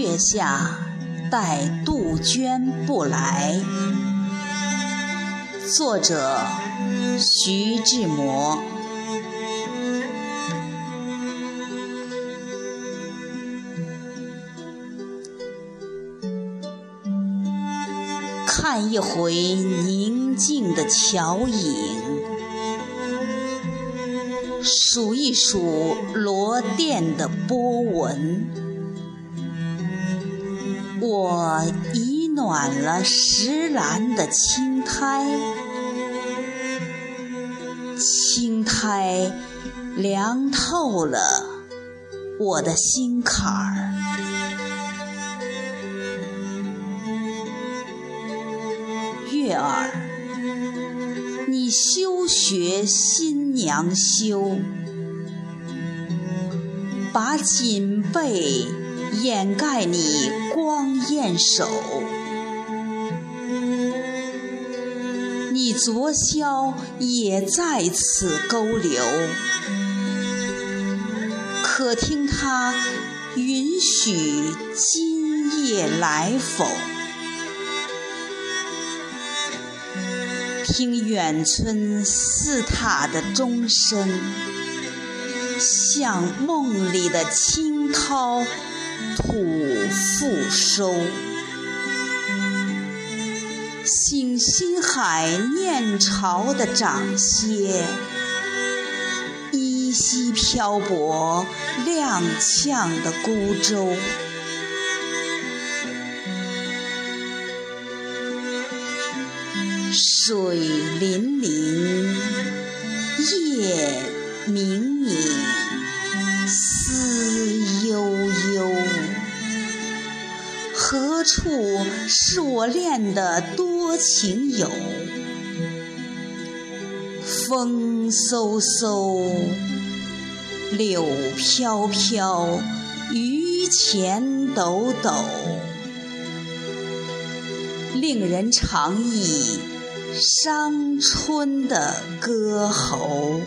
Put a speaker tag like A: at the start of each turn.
A: 月下，待杜鹃不来。作者：徐志摩。看一回宁静的桥影，数一数罗甸的波纹，我已暖了石栏的青苔，青苔凉透了我的心坎儿。月儿，你休学新娘羞，把锦被掩盖你光艳手。你昨宵也在此勾留，可听他允许今夜来否？听远村寺塔的钟声，像梦里的清涛土复收。醒心海念潮的掌歇，依稀漂泊踉跄的孤舟。水粼粼，夜冥冥，何处是我恋的多情友？风飕飕，柳飘飘，榆钱抖抖，令人长忆。伤春的歌喉。